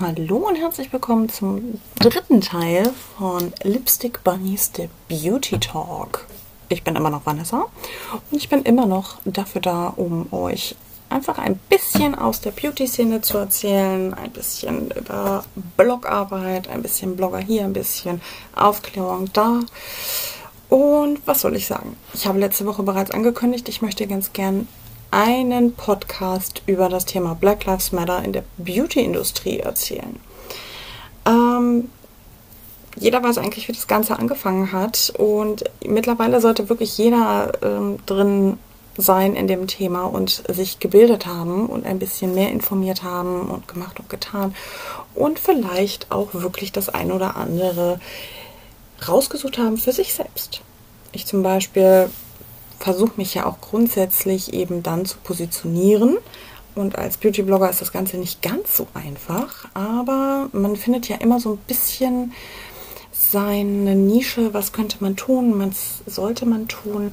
Hallo und herzlich willkommen zum dritten Teil von Lipstick Bunnies, der Beauty Talk. Ich bin immer noch Vanessa und ich bin immer noch dafür da, um euch einfach ein bisschen aus der Beauty-Szene zu erzählen, ein bisschen über Blogarbeit, ein bisschen Blogger hier, ein bisschen Aufklärung da. Und was soll ich sagen? Ich habe letzte Woche bereits angekündigt, ich möchte ganz gern einen Podcast über das Thema Black Lives Matter in der Beauty-Industrie erzählen. Ähm, jeder weiß eigentlich, wie das Ganze angefangen hat und mittlerweile sollte wirklich jeder ähm, drin sein in dem Thema und sich gebildet haben und ein bisschen mehr informiert haben und gemacht und getan und vielleicht auch wirklich das ein oder andere rausgesucht haben für sich selbst. Ich zum Beispiel versuche mich ja auch grundsätzlich eben dann zu positionieren. Und als Beauty-Blogger ist das Ganze nicht ganz so einfach, aber man findet ja immer so ein bisschen seine Nische, was könnte man tun, was sollte man tun.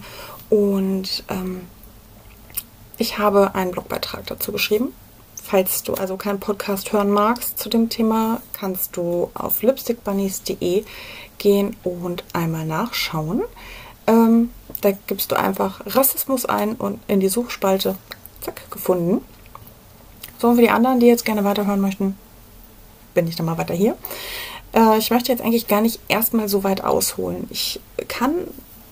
Und ähm, ich habe einen Blogbeitrag dazu geschrieben. Falls du also keinen Podcast hören magst zu dem Thema, kannst du auf lipstickbunnies.de gehen und einmal nachschauen. Ähm, da gibst du einfach Rassismus ein und in die Suchspalte, zack, gefunden. So, und für die anderen, die jetzt gerne weiterhören möchten, bin ich dann mal weiter hier. Äh, ich möchte jetzt eigentlich gar nicht erstmal so weit ausholen. Ich kann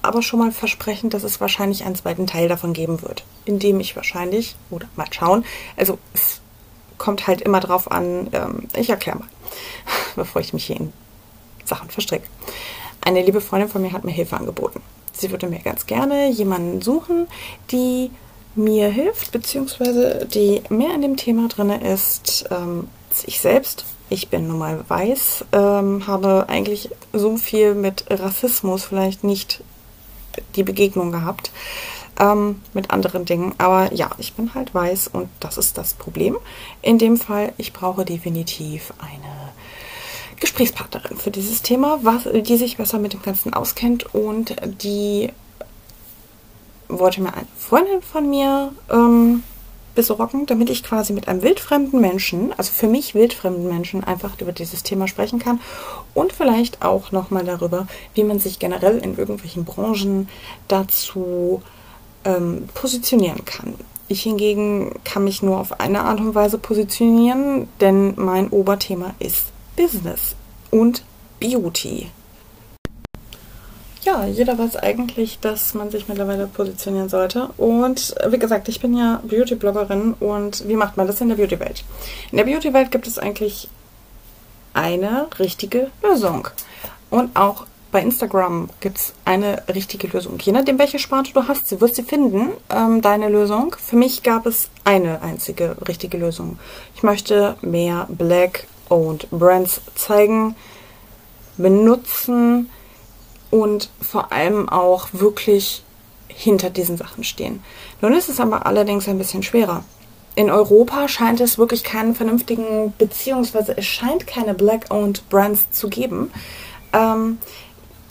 aber schon mal versprechen, dass es wahrscheinlich einen zweiten Teil davon geben wird, in dem ich wahrscheinlich, oder mal schauen, also es kommt halt immer drauf an, ähm, ich erkläre mal, bevor ich mich hier in Sachen verstricke. Eine liebe Freundin von mir hat mir Hilfe angeboten sie würde mir ganz gerne jemanden suchen, die mir hilft, beziehungsweise die mehr in dem Thema drin ist. Ähm, ich selbst, ich bin nun mal weiß, ähm, habe eigentlich so viel mit Rassismus vielleicht nicht die Begegnung gehabt ähm, mit anderen Dingen. Aber ja, ich bin halt weiß und das ist das Problem. In dem Fall, ich brauche definitiv eine Gesprächspartnerin für dieses Thema, was, die sich besser mit dem Ganzen auskennt und die wollte mir eine Freundin von mir ähm, besorgen, damit ich quasi mit einem wildfremden Menschen, also für mich wildfremden Menschen, einfach über dieses Thema sprechen kann und vielleicht auch nochmal darüber, wie man sich generell in irgendwelchen Branchen dazu ähm, positionieren kann. Ich hingegen kann mich nur auf eine Art und Weise positionieren, denn mein Oberthema ist Business und Beauty. Ja, jeder weiß eigentlich, dass man sich mittlerweile positionieren sollte. Und wie gesagt, ich bin ja Beauty-Bloggerin und wie macht man das in der Beauty-Welt? In der Beauty-Welt gibt es eigentlich eine richtige Lösung. Und auch bei Instagram gibt es eine richtige Lösung. Je nachdem, welche Sparte du hast, sie wirst sie finden, ähm, deine Lösung. Für mich gab es eine einzige richtige Lösung. Ich möchte mehr Black und Brands zeigen, benutzen und vor allem auch wirklich hinter diesen Sachen stehen. Nun ist es aber allerdings ein bisschen schwerer. In Europa scheint es wirklich keinen vernünftigen, beziehungsweise es scheint keine Black-owned Brands zu geben. Ähm,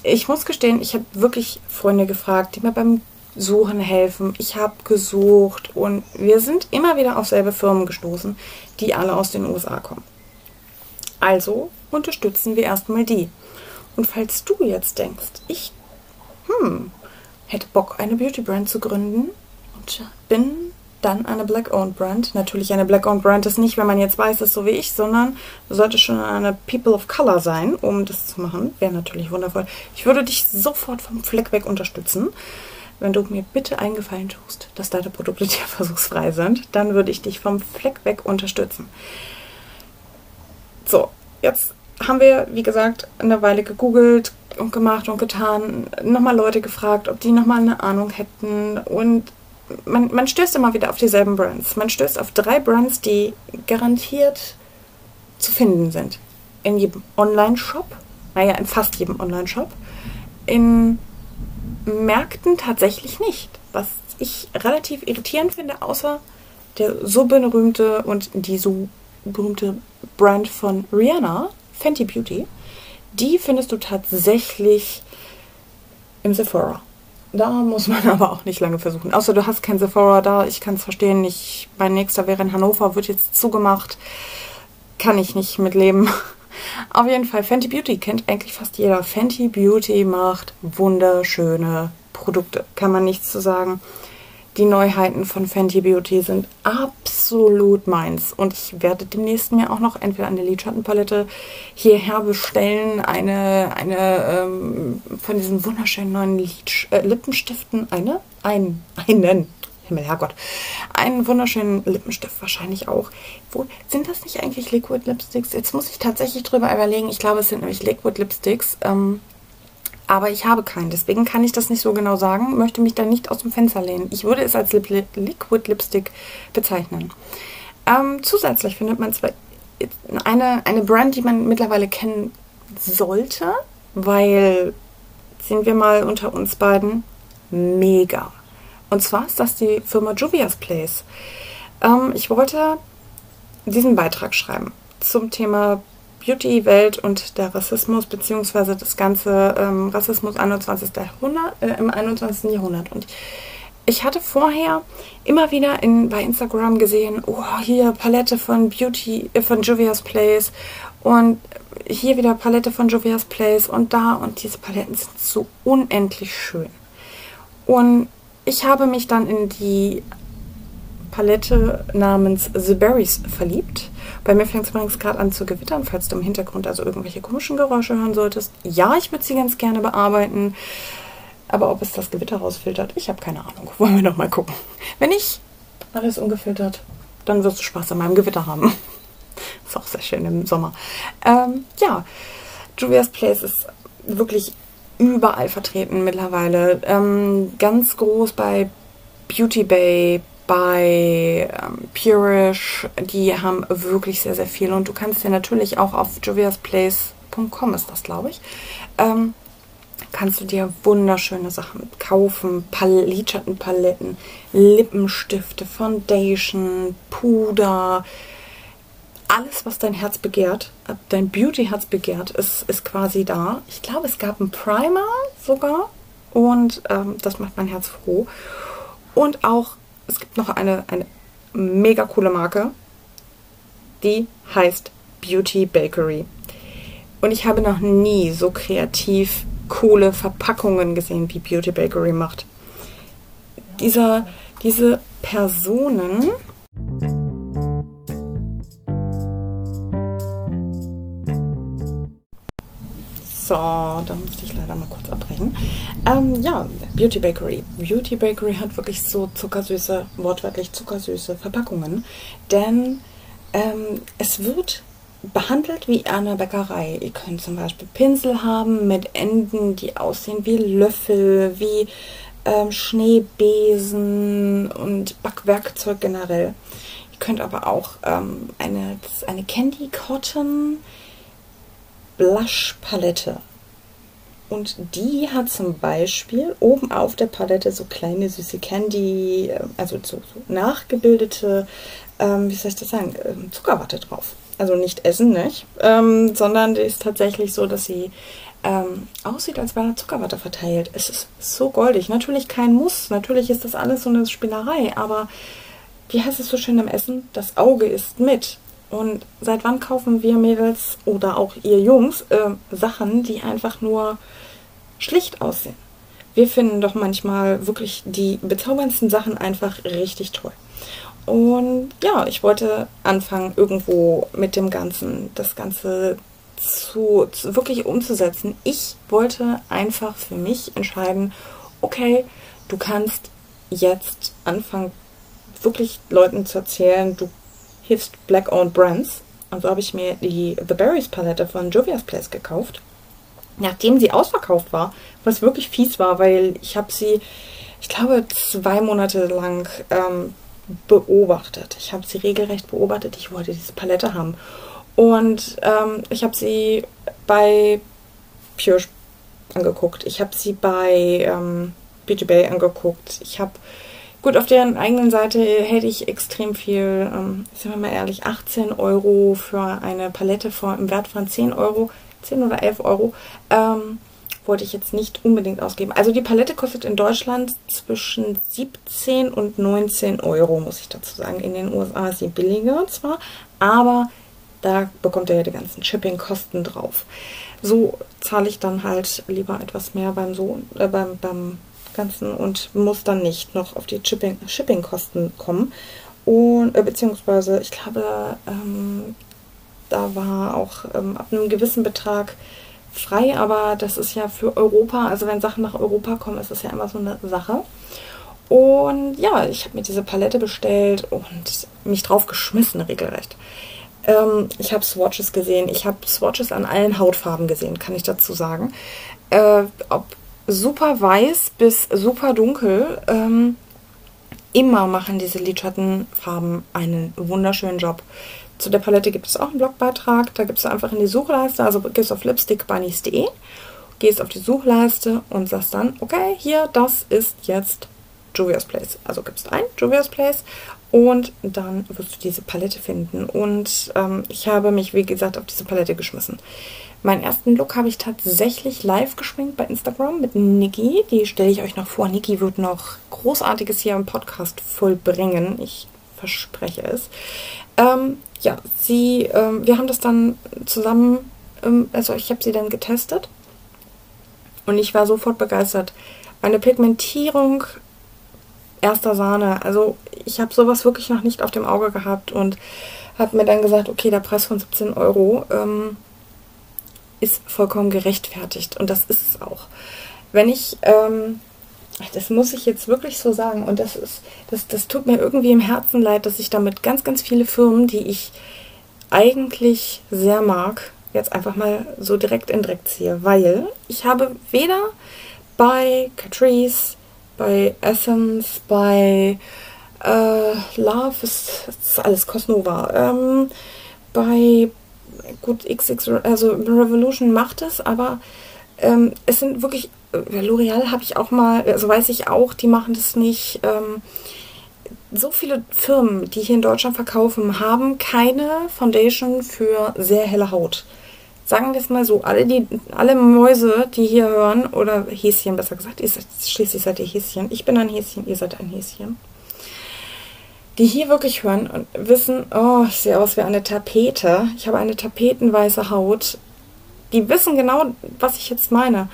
ich muss gestehen, ich habe wirklich Freunde gefragt, die mir beim Suchen helfen. Ich habe gesucht und wir sind immer wieder auf selbe Firmen gestoßen, die alle aus den USA kommen. Also unterstützen wir erstmal die. Und falls du jetzt denkst, ich hm, hätte Bock, eine Beauty-Brand zu gründen und bin dann eine Black-Owned Brand. Natürlich eine Black-Owned Brand ist nicht, wenn man jetzt weiß ist, so wie ich, sondern du solltest schon eine People of Color sein, um das zu machen. Wäre natürlich wundervoll. Ich würde dich sofort vom Fleck weg unterstützen. Wenn du mir bitte einen Gefallen tust, dass deine Produkte tierversuchsfrei sind, dann würde ich dich vom Fleck weg unterstützen. So, jetzt haben wir, wie gesagt, eine Weile gegoogelt und gemacht und getan, nochmal Leute gefragt, ob die nochmal eine Ahnung hätten und man, man stößt immer wieder auf dieselben Brands. Man stößt auf drei Brands, die garantiert zu finden sind. In jedem Online-Shop, naja, in fast jedem Online-Shop. In Märkten tatsächlich nicht. Was ich relativ irritierend finde, außer der so berühmte und die so berühmte Brand von Rihanna, Fenty Beauty, die findest du tatsächlich im Sephora. Da muss man aber auch nicht lange versuchen. Außer du hast kein Sephora da, ich kann es verstehen. Ich, mein nächster wäre in Hannover, wird jetzt zugemacht. kann ich nicht mitleben. Auf jeden Fall, Fenty Beauty kennt eigentlich fast jeder. Fenty Beauty macht wunderschöne Produkte, kann man nichts zu sagen. Die Neuheiten von Fenty Beauty sind absolut meins. Und ich werde demnächst mir auch noch entweder eine Lidschattenpalette hierher bestellen, eine, eine ähm, von diesen wunderschönen neuen Lidsch äh, Lippenstiften, eine, ein, einen, Himmel, Herrgott, einen wunderschönen Lippenstift wahrscheinlich auch. Wo, sind das nicht eigentlich Liquid Lipsticks? Jetzt muss ich tatsächlich drüber überlegen. Ich glaube, es sind nämlich Liquid Lipsticks. Ähm, aber ich habe keinen. Deswegen kann ich das nicht so genau sagen, möchte mich da nicht aus dem Fenster lehnen. Ich würde es als Lip Liquid Lipstick bezeichnen. Ähm, zusätzlich findet man zwar eine, eine Brand, die man mittlerweile kennen sollte, weil, sehen wir mal unter uns beiden, mega. Und zwar ist das die Firma Juvia's Place. Ähm, ich wollte diesen Beitrag schreiben zum Thema Beauty-Welt und der Rassismus, beziehungsweise das ganze ähm, Rassismus 21. Jahrhundert, äh, im 21. Jahrhundert. Und ich hatte vorher immer wieder in, bei Instagram gesehen, oh, hier Palette von Beauty, äh, von Juvia's Place und hier wieder Palette von Juvia's Place und da und diese Paletten sind so unendlich schön. Und ich habe mich dann in die Palette namens The Berries verliebt. Bei mir fängt es übrigens gerade an zu gewittern, falls du im Hintergrund also irgendwelche komischen Geräusche hören solltest. Ja, ich würde sie ganz gerne bearbeiten. Aber ob es das Gewitter rausfiltert, ich habe keine Ahnung. Wollen wir noch mal gucken. Wenn nicht alles ungefiltert, dann wirst du Spaß an meinem Gewitter haben. ist auch sehr schön im Sommer. Ähm, ja, Julia's Place ist wirklich überall vertreten mittlerweile. Ähm, ganz groß bei Beauty Bay, bei ähm, Purish, die haben wirklich sehr, sehr viel. Und du kannst dir natürlich auch auf joviasplace.com ist das, glaube ich, ähm, kannst du dir wunderschöne Sachen kaufen. Pal Lidschattenpaletten, Lippenstifte, Foundation, Puder, alles, was dein Herz begehrt, äh, dein Beauty-Herz begehrt, ist, ist quasi da. Ich glaube, es gab einen Primer sogar und ähm, das macht mein Herz froh. Und auch es gibt noch eine, eine mega coole Marke, die heißt Beauty Bakery. Und ich habe noch nie so kreativ coole Verpackungen gesehen, wie Beauty Bakery macht. Dieser, diese Personen So, da musste ich leider mal kurz abbrechen. Ähm, ja, Beauty Bakery. Beauty Bakery hat wirklich so zuckersüße, wortwörtlich zuckersüße Verpackungen. Denn ähm, es wird behandelt wie eine Bäckerei. Ihr könnt zum Beispiel Pinsel haben mit Enden, die aussehen wie Löffel, wie ähm, Schneebesen und Backwerkzeug generell. Ihr könnt aber auch ähm, eine, eine Candy Cotton Blush Palette. Und die hat zum Beispiel oben auf der Palette so kleine süße Candy, äh, also so, so nachgebildete, ähm, wie soll ich das sagen, ähm, Zuckerwatte drauf. Also nicht essen, nicht? Ähm, sondern die ist tatsächlich so, dass sie ähm, aussieht, als wäre Zuckerwatte verteilt. Es ist so goldig. Natürlich kein Muss. Natürlich ist das alles so eine Spinnerei. Aber wie heißt es so schön im Essen? Das Auge ist mit. Und seit wann kaufen wir Mädels oder auch ihr Jungs äh, Sachen, die einfach nur schlicht aussehen? Wir finden doch manchmal wirklich die bezauberndsten Sachen einfach richtig toll. Und ja, ich wollte anfangen, irgendwo mit dem Ganzen, das Ganze zu, zu, wirklich umzusetzen. Ich wollte einfach für mich entscheiden, okay, du kannst jetzt anfangen, wirklich Leuten zu erzählen, du hilfst Black-Owned Brands. Und so habe ich mir die The Berries Palette von Jovia's Place gekauft. Nachdem sie ausverkauft war, was wirklich fies war, weil ich habe sie, ich glaube, zwei Monate lang ähm, beobachtet. Ich habe sie regelrecht beobachtet. Ich wollte diese Palette haben. Und ähm, ich habe sie bei Pure angeguckt. Ich habe sie bei ähm, Bay angeguckt. Ich habe Gut, auf deren eigenen Seite hätte ich extrem viel, ähm, sagen wir mal ehrlich, 18 Euro für eine Palette vor, im Wert von 10 Euro, 10 oder 11 Euro, ähm, wollte ich jetzt nicht unbedingt ausgeben. Also die Palette kostet in Deutschland zwischen 17 und 19 Euro, muss ich dazu sagen. In den USA ist sie billiger zwar, aber Da bekommt ihr ja die ganzen Shipping-Kosten drauf. So zahle ich dann halt lieber etwas mehr beim, so, äh, beim, beim Ganzen und muss dann nicht noch auf die Shipping-Kosten kommen. Und, äh, beziehungsweise, ich glaube, ähm, da war auch ähm, ab einem gewissen Betrag frei, aber das ist ja für Europa, also wenn Sachen nach Europa kommen, ist das ja immer so eine Sache. Und ja, ich habe mir diese Palette bestellt und mich drauf geschmissen, regelrecht. Ähm, ich habe Swatches gesehen. Ich habe Swatches an allen Hautfarben gesehen, kann ich dazu sagen. Äh, ob super weiß bis super dunkel. Ähm, immer machen diese Lidschattenfarben einen wunderschönen Job. Zu der Palette gibt es auch einen Blogbeitrag. Da gibst du einfach in die Suchleiste, also gehst auf lipstickbunnies.de, gehst auf die Suchleiste und sagst dann, okay, hier, das ist jetzt Juvia's Place. Also gibst ein, Juvia's Place und dann wirst du diese Palette finden. Und ähm, ich habe mich, wie gesagt, auf diese Palette geschmissen. Meinen ersten Look habe ich tatsächlich live geschminkt bei Instagram mit Niki. Die stelle ich euch noch vor. Niki wird noch Großartiges hier im Podcast vollbringen. Ich verspreche es. Ähm, ja, sie, ähm, wir haben das dann zusammen, ähm, also ich habe sie dann getestet und ich war sofort begeistert. Eine Pigmentierung erster Sahne. Also ich habe sowas wirklich noch nicht auf dem Auge gehabt und habe mir dann gesagt, okay, der Preis von 17 Euro ähm, ist vollkommen gerechtfertigt und das ist es auch. Wenn ich, ähm, das muss ich jetzt wirklich so sagen und das ist, das, das tut mir irgendwie im Herzen leid, dass ich damit ganz, ganz viele Firmen, die ich eigentlich sehr mag, jetzt einfach mal so direkt in Dreck ziehe, weil ich habe weder bei Catrice bei Essence, bei äh, Love ist, ist, alles Cosnova. Ähm, bei gut XX, also Revolution macht es, aber ähm, es sind wirklich, äh, L'Oreal habe ich auch mal, also weiß ich auch, die machen das nicht. Ähm, so viele Firmen, die hier in Deutschland verkaufen, haben keine Foundation für sehr helle Haut sagen wir es mal so, alle, die, alle Mäuse, die hier hören, oder Häschen besser gesagt, ihr seid, schließlich seid ihr Häschen, ich bin ein Häschen, ihr seid ein Häschen, die hier wirklich hören und wissen, oh, ich sehe aus wie eine Tapete, ich habe eine tapetenweiße Haut, die wissen genau, was ich jetzt meine.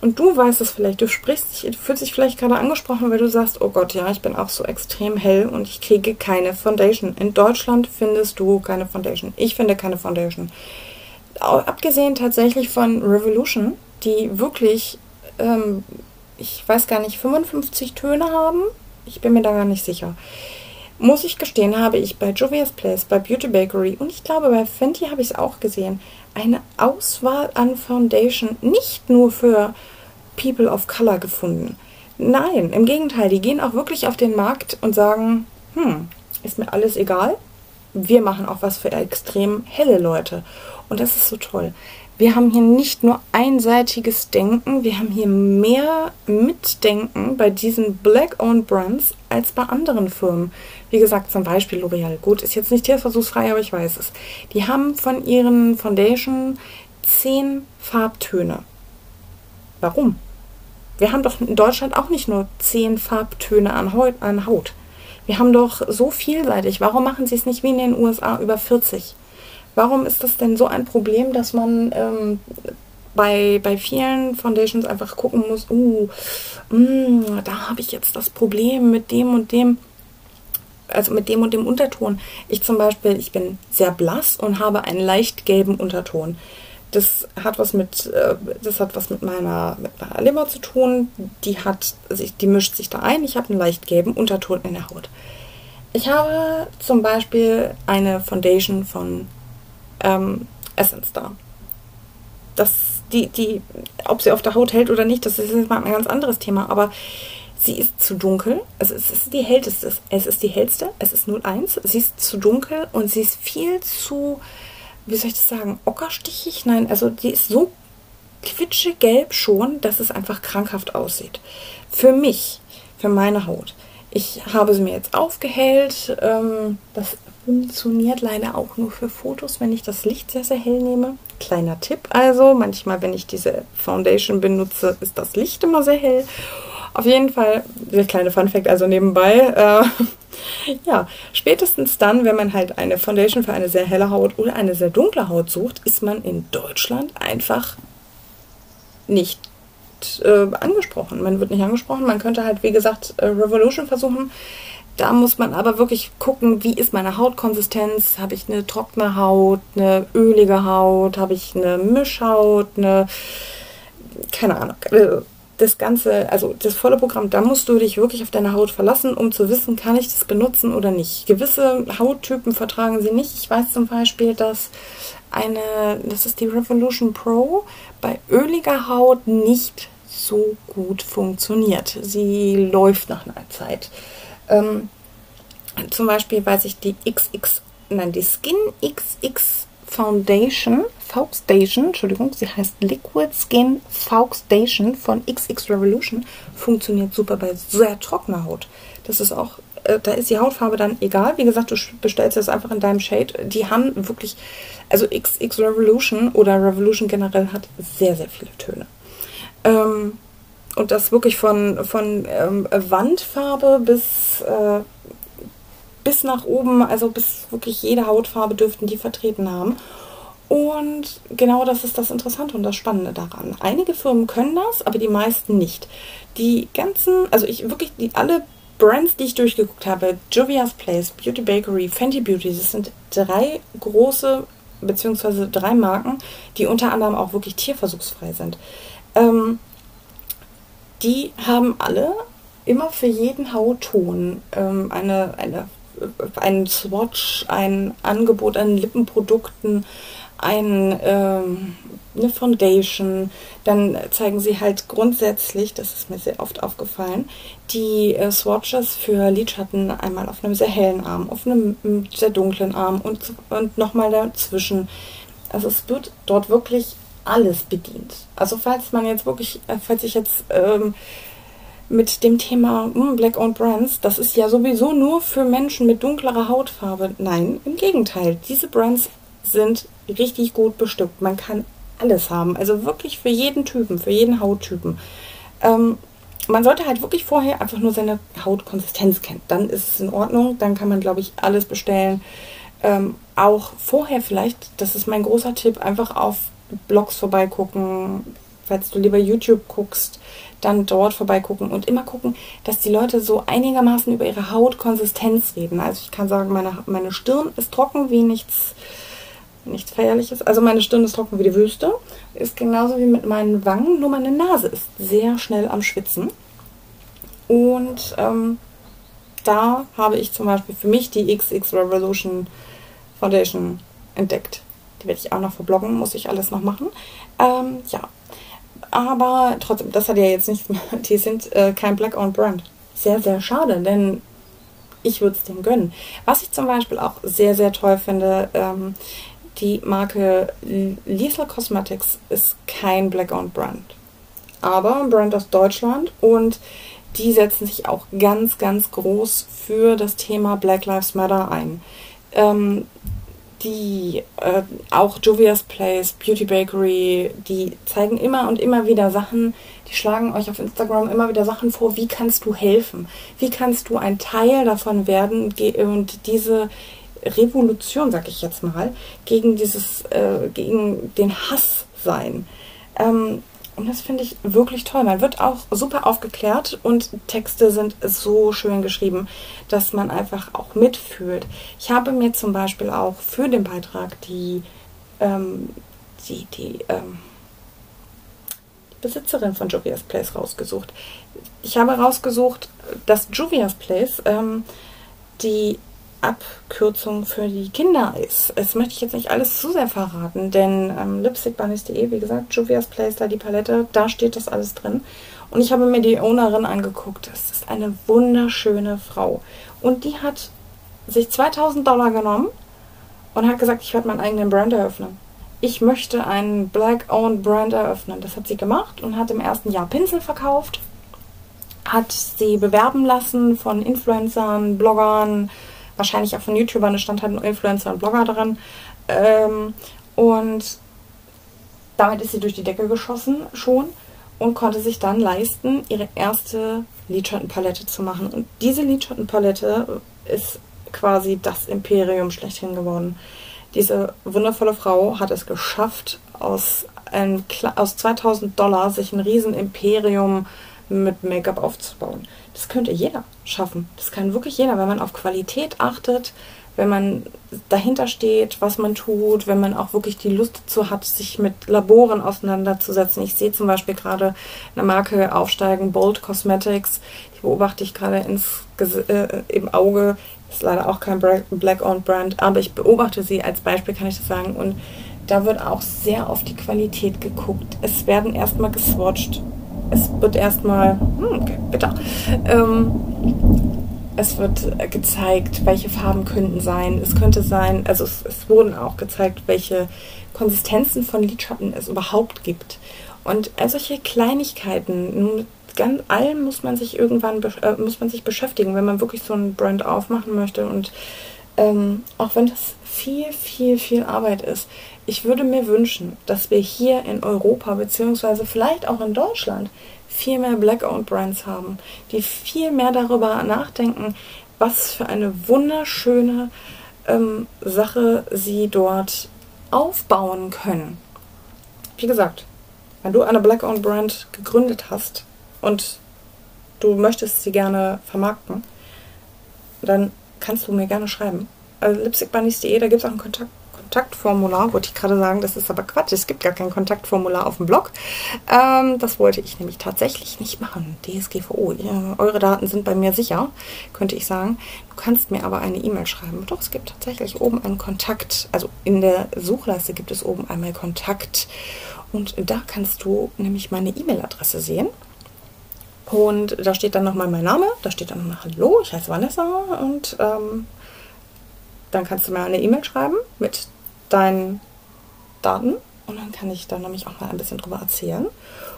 Und du weißt es vielleicht, du sprichst dich, du fühlst dich vielleicht gerade angesprochen, weil du sagst, oh Gott, ja, ich bin auch so extrem hell und ich kriege keine Foundation. In Deutschland findest du keine Foundation. Ich finde keine Foundation abgesehen tatsächlich von Revolution, die wirklich, ähm, ich weiß gar nicht, 55 Töne haben. Ich bin mir da gar nicht sicher. Muss ich gestehen, habe ich bei Juvia's Place, bei Beauty Bakery und ich glaube bei Fenty habe ich es auch gesehen, eine Auswahl an Foundation nicht nur für People of Color gefunden. Nein, im Gegenteil, die gehen auch wirklich auf den Markt und sagen, hm, ist mir alles egal. Wir machen auch was für extrem helle Leute. Und das ist so toll. Wir haben hier nicht nur einseitiges Denken, wir haben hier mehr Mitdenken bei diesen Black-Owned Brands als bei anderen Firmen. Wie gesagt, zum Beispiel L'Oreal. Gut, ist jetzt nicht tierversuchsfrei, aber ich weiß es. Die haben von ihren Foundation zehn Farbtöne. Warum? Wir haben doch in Deutschland auch nicht nur zehn Farbtöne an Haut. Wir haben doch so vielseitig. Warum machen sie es nicht wie in den USA über 40? Warum ist das denn so ein Problem, dass man ähm, bei, bei vielen Foundations einfach gucken muss, uh, mh, mm, da habe ich jetzt das Problem mit dem und dem, also mit dem und dem Unterton. Ich zum Beispiel, ich bin sehr blass und habe einen leicht gelben Unterton. Das hat was mit, äh, das hat was mit meiner, mit meiner Leber zu tun. Die hat, die mischt sich da ein. Ich habe einen leicht gelben Unterton in der Haut. Ich habe zum Beispiel eine Foundation von ähm, Essence da. Das, die, die, ob sie auf der Haut hält oder nicht, das ist jetzt mal ein ganz anderes Thema, aber sie ist zu dunkel. Also es ist die hellste. Es ist die hellste. Es ist 01. Sie ist zu dunkel und sie ist viel zu, wie soll ich das sagen, ockerstichig? Nein, also die ist so quitschegelb schon, dass es einfach krankhaft aussieht. Für mich, für meine Haut. Ich habe sie mir jetzt aufgehellt. Ähm, das funktioniert leider auch nur für Fotos, wenn ich das Licht sehr, sehr hell nehme. Kleiner Tipp also, manchmal, wenn ich diese Foundation benutze, ist das Licht immer sehr hell. Auf jeden Fall, der kleine Funfact also nebenbei. Äh, ja, spätestens dann, wenn man halt eine Foundation für eine sehr helle Haut oder eine sehr dunkle Haut sucht, ist man in Deutschland einfach nicht äh, angesprochen. Man wird nicht angesprochen. Man könnte halt, wie gesagt, äh, Revolution versuchen. Da muss man aber wirklich gucken, wie ist meine Hautkonsistenz? Habe ich eine trockene Haut, eine ölige Haut? Habe ich eine Mischhaut? Eine, keine Ahnung. Das Ganze, also das volle Programm, da musst du dich wirklich auf deine Haut verlassen, um zu wissen, kann ich das benutzen oder nicht. Gewisse Hauttypen vertragen sie nicht. Ich weiß zum Beispiel, dass eine, das ist die Revolution Pro, bei öliger Haut nicht so gut funktioniert. Sie läuft nach einer Zeit. Ähm, zum Beispiel weiß ich die XX, nein, die Skin XX Foundation, Foundation, Entschuldigung, sie heißt Liquid Skin Foundation von XX Revolution, funktioniert super bei sehr trockener Haut. Das ist auch, äh, da ist die Hautfarbe dann egal. Wie gesagt, du bestellst das einfach in deinem Shade. Die haben wirklich, also XX Revolution oder Revolution generell hat sehr, sehr viele Töne. Ähm, und das wirklich von, von ähm, Wandfarbe bis, äh, bis nach oben, also bis wirklich jede Hautfarbe dürften die vertreten haben. Und genau das ist das Interessante und das Spannende daran. Einige Firmen können das, aber die meisten nicht. Die ganzen, also ich wirklich, die alle Brands, die ich durchgeguckt habe, Jovia's Place, Beauty Bakery, Fenty Beauty, das sind drei große, beziehungsweise drei Marken, die unter anderem auch wirklich tierversuchsfrei sind. Ähm, die haben alle immer für jeden Hautton ähm, eine, eine, einen Swatch, ein Angebot an Lippenprodukten, ein, ähm, eine Foundation. Dann zeigen sie halt grundsätzlich, das ist mir sehr oft aufgefallen, die äh, Swatches für Lidschatten einmal auf einem sehr hellen Arm, auf einem sehr dunklen Arm und, und nochmal dazwischen. Also es wird dort wirklich alles bedient. Also falls man jetzt wirklich, äh, falls ich jetzt ähm, mit dem Thema hm, Black-owned Brands, das ist ja sowieso nur für Menschen mit dunklerer Hautfarbe. Nein, im Gegenteil. Diese Brands sind richtig gut bestückt. Man kann alles haben. Also wirklich für jeden Typen, für jeden Hauttypen. Ähm, man sollte halt wirklich vorher einfach nur seine Hautkonsistenz kennen. Dann ist es in Ordnung. Dann kann man, glaube ich, alles bestellen. Ähm, auch vorher vielleicht, das ist mein großer Tipp, einfach auf Blogs vorbeigucken, falls du lieber YouTube guckst, dann dort vorbeigucken und immer gucken, dass die Leute so einigermaßen über ihre Hautkonsistenz reden. Also ich kann sagen, meine, meine Stirn ist trocken wie nichts, nichts Feierliches. Also meine Stirn ist trocken wie die Wüste. Ist genauso wie mit meinen Wangen, nur meine Nase ist sehr schnell am Schwitzen. Und ähm, da habe ich zum Beispiel für mich die XX Revolution Foundation entdeckt. Die werde ich auch noch verbloggen, muss ich alles noch machen. Ähm, ja, aber trotzdem, das hat ja jetzt nichts mehr. Die sind äh, kein Black-owned Brand. Sehr, sehr schade, denn ich würde es dem gönnen. Was ich zum Beispiel auch sehr, sehr toll finde, ähm, die Marke Lethal Cosmetics ist kein Black-owned Brand. Aber ein Brand aus Deutschland und die setzen sich auch ganz, ganz groß für das Thema Black Lives Matter ein. Ähm, die äh, auch Jovia's Place, Beauty Bakery, die zeigen immer und immer wieder Sachen, die schlagen euch auf Instagram immer wieder Sachen vor, wie kannst du helfen? Wie kannst du ein Teil davon werden und diese Revolution, sag ich jetzt mal, gegen dieses, äh, gegen den Hass sein. Ähm, und das finde ich wirklich toll. Man wird auch super aufgeklärt und Texte sind so schön geschrieben, dass man einfach auch mitfühlt. Ich habe mir zum Beispiel auch für den Beitrag die, ähm, die, die, ähm, die Besitzerin von Jovia's Place rausgesucht. Ich habe rausgesucht, dass Jovia's Place ähm, die Abkürzung für die Kinder ist. Das möchte ich jetzt nicht alles zu sehr verraten, denn ähm, lipstickbunnies.de, wie gesagt, Juvia's Place, da die Palette, da steht das alles drin. Und ich habe mir die Ownerin angeguckt. Es ist eine wunderschöne Frau. Und die hat sich 2000 Dollar genommen und hat gesagt, ich werde meinen eigenen Brand eröffnen. Ich möchte einen Black-Owned Brand eröffnen. Das hat sie gemacht und hat im ersten Jahr Pinsel verkauft, hat sie bewerben lassen von Influencern, Bloggern, wahrscheinlich auch von YouTubern, da stand halt ein Influencer und Blogger drin. Ähm, und damit ist sie durch die Decke geschossen schon und konnte sich dann leisten, ihre erste Lidschattenpalette zu machen. Und diese Lidschattenpalette ist quasi das Imperium schlechthin geworden. Diese wundervolle Frau hat es geschafft, aus, ein, aus 2000 Dollar sich ein riesen Imperium mit Make-up aufzubauen. Das könnte jeder schaffen. Das kann wirklich jeder, wenn man auf Qualität achtet, wenn man dahinter steht, was man tut, wenn man auch wirklich die Lust dazu hat, sich mit Laboren auseinanderzusetzen. Ich sehe zum Beispiel gerade eine Marke aufsteigen, Bold Cosmetics, die beobachte ich gerade ins, äh, im Auge. Ist leider auch kein Black-owned Brand, aber ich beobachte sie als Beispiel, kann ich das sagen. Und da wird auch sehr auf die Qualität geguckt. Es werden erstmal geswatcht. Es wird erstmal, hm, okay, bitter. Ähm, es wird gezeigt, welche Farben könnten sein. Es könnte sein, also es, es wurden auch gezeigt, welche Konsistenzen von Lidschatten es überhaupt gibt. Und all solche Kleinigkeiten, mit ganz allem muss man sich irgendwann äh, muss man sich beschäftigen, wenn man wirklich so ein Brand aufmachen möchte. Und ähm, auch wenn das viel, viel, viel Arbeit ist, ich würde mir wünschen, dass wir hier in Europa beziehungsweise vielleicht auch in Deutschland viel mehr Black-owned Brands haben, die viel mehr darüber nachdenken, was für eine wunderschöne ähm, Sache sie dort aufbauen können. Wie gesagt, wenn du eine Black-owned Brand gegründet hast und du möchtest sie gerne vermarkten, dann kannst du mir gerne schreiben. Also lipstickbunnies.de, da gibt es auch einen Kontakt Kontaktformular, wollte ich gerade sagen, das ist aber Quatsch, es gibt gar kein Kontaktformular auf dem Blog. Ähm, das wollte ich nämlich tatsächlich nicht machen. DSGVO, ja, eure Daten sind bei mir sicher, könnte ich sagen. Du kannst mir aber eine E-Mail schreiben. Doch, es gibt tatsächlich oben einen Kontakt, also in der Suchleiste gibt es oben einmal Kontakt und da kannst du nämlich meine E-Mail-Adresse sehen. Und da steht dann nochmal mein Name, da steht dann nochmal Hallo, ich heiße Vanessa und ähm, dann kannst du mir eine E-Mail schreiben mit deinen Daten und dann kann ich da nämlich auch mal ein bisschen drüber erzählen.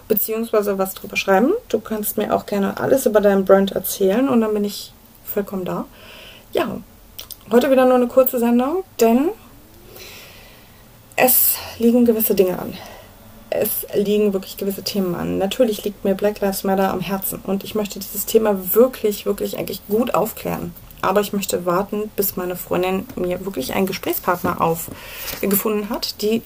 Beziehungsweise was drüber schreiben. Du kannst mir auch gerne alles über deinen Brand erzählen und dann bin ich vollkommen da. Ja, heute wieder nur eine kurze Sendung, denn es liegen gewisse Dinge an. Es liegen wirklich gewisse Themen an. Natürlich liegt mir Black Lives Matter am Herzen und ich möchte dieses Thema wirklich, wirklich eigentlich gut aufklären aber ich möchte warten, bis meine Freundin mir wirklich einen Gesprächspartner aufgefunden hat, die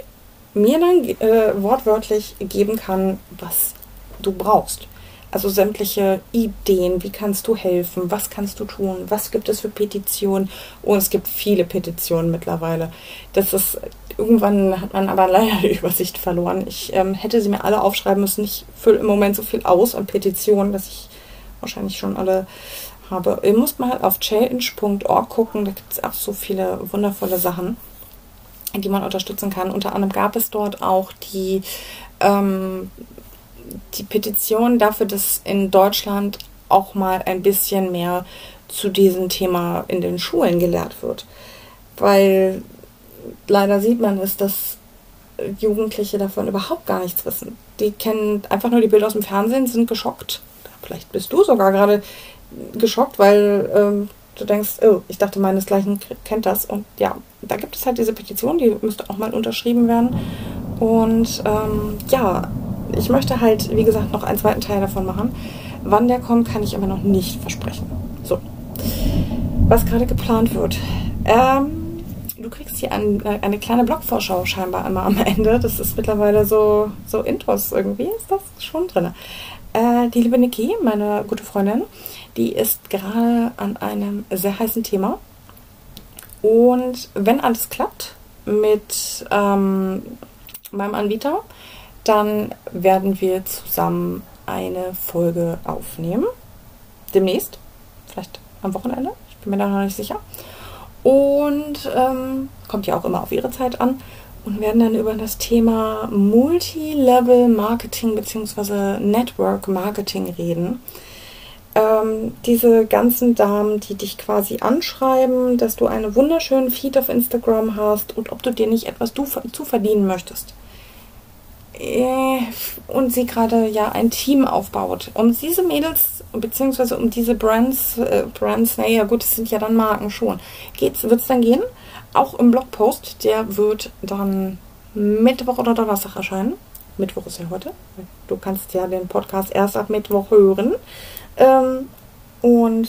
mir dann äh, wortwörtlich geben kann, was du brauchst. Also sämtliche Ideen, wie kannst du helfen, was kannst du tun, was gibt es für Petitionen. Und es gibt viele Petitionen mittlerweile. Das ist, irgendwann hat man aber leider die Übersicht verloren. Ich ähm, hätte sie mir alle aufschreiben müssen. Ich fülle im Moment so viel aus an Petitionen, dass ich wahrscheinlich schon alle habe. Ihr müsst mal auf change.org gucken, da gibt es auch so viele wundervolle Sachen, die man unterstützen kann. Unter anderem gab es dort auch die, ähm, die Petition dafür, dass in Deutschland auch mal ein bisschen mehr zu diesem Thema in den Schulen gelehrt wird. Weil leider sieht man es, dass Jugendliche davon überhaupt gar nichts wissen. Die kennen einfach nur die Bilder aus dem Fernsehen, sind geschockt. Vielleicht bist du sogar gerade geschockt, weil ähm, du denkst, oh, ich dachte, meinesgleichen kennt das. Und ja, da gibt es halt diese Petition, die müsste auch mal unterschrieben werden. Und ähm, ja, ich möchte halt, wie gesagt, noch einen zweiten Teil davon machen. Wann der kommt, kann ich aber noch nicht versprechen. So, was gerade geplant wird. Ähm, du kriegst hier ein, eine kleine Blogvorschau scheinbar immer am Ende. Das ist mittlerweile so, so Intros irgendwie, ist das schon drin. Äh, die liebe Niki, meine gute Freundin, die ist gerade an einem sehr heißen Thema. Und wenn alles klappt mit ähm, meinem Anbieter, dann werden wir zusammen eine Folge aufnehmen. Demnächst. Vielleicht am Wochenende. Ich bin mir da noch nicht sicher. Und ähm, kommt ja auch immer auf ihre Zeit an und werden dann über das Thema Multi-Level Marketing bzw. Network Marketing reden. Ähm, diese ganzen Damen, die dich quasi anschreiben, dass du einen wunderschönen Feed auf Instagram hast und ob du dir nicht etwas du, zu verdienen möchtest. Äh, und sie gerade ja ein Team aufbaut. Um diese Mädels, beziehungsweise um diese Brands, äh, Brands, naja gut, es sind ja dann Marken schon, wird es dann gehen auch im Blogpost, der wird dann Mittwoch oder Donnerstag erscheinen. Mittwoch ist ja heute. Du kannst ja den Podcast erst ab Mittwoch hören. Ähm, und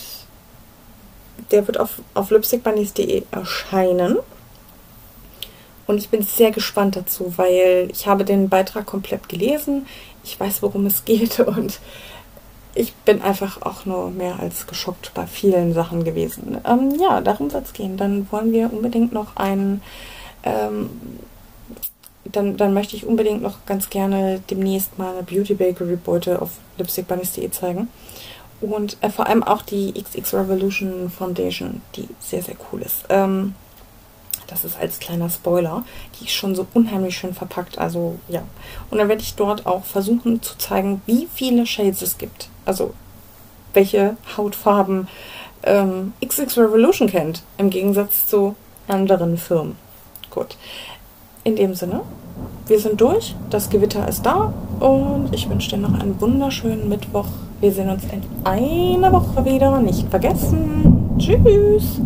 der wird auf, auf lipstickbunnies.de erscheinen. Und ich bin sehr gespannt dazu, weil ich habe den Beitrag komplett gelesen. Ich weiß, worum es geht und ich bin einfach auch nur mehr als geschockt bei vielen Sachen gewesen. Ähm, ja, darum soll es gehen. Dann wollen wir unbedingt noch einen, ähm, dann, dann möchte ich unbedingt noch ganz gerne demnächst mal eine Beauty Bakery Beute auf lipstickbunnies.de zeigen. Und äh, vor allem auch die XX Revolution Foundation, die sehr, sehr cool ist. Ähm, das ist als kleiner Spoiler. Die ist schon so unheimlich schön verpackt. Also ja. Und dann werde ich dort auch versuchen zu zeigen, wie viele Shades es gibt. Also welche Hautfarben ähm, XX Revolution kennt. Im Gegensatz zu anderen Firmen. Gut. In dem Sinne, wir sind durch. Das Gewitter ist da. Und ich wünsche dir noch einen wunderschönen Mittwoch. Wir sehen uns in einer Woche wieder. Nicht vergessen. Tschüss.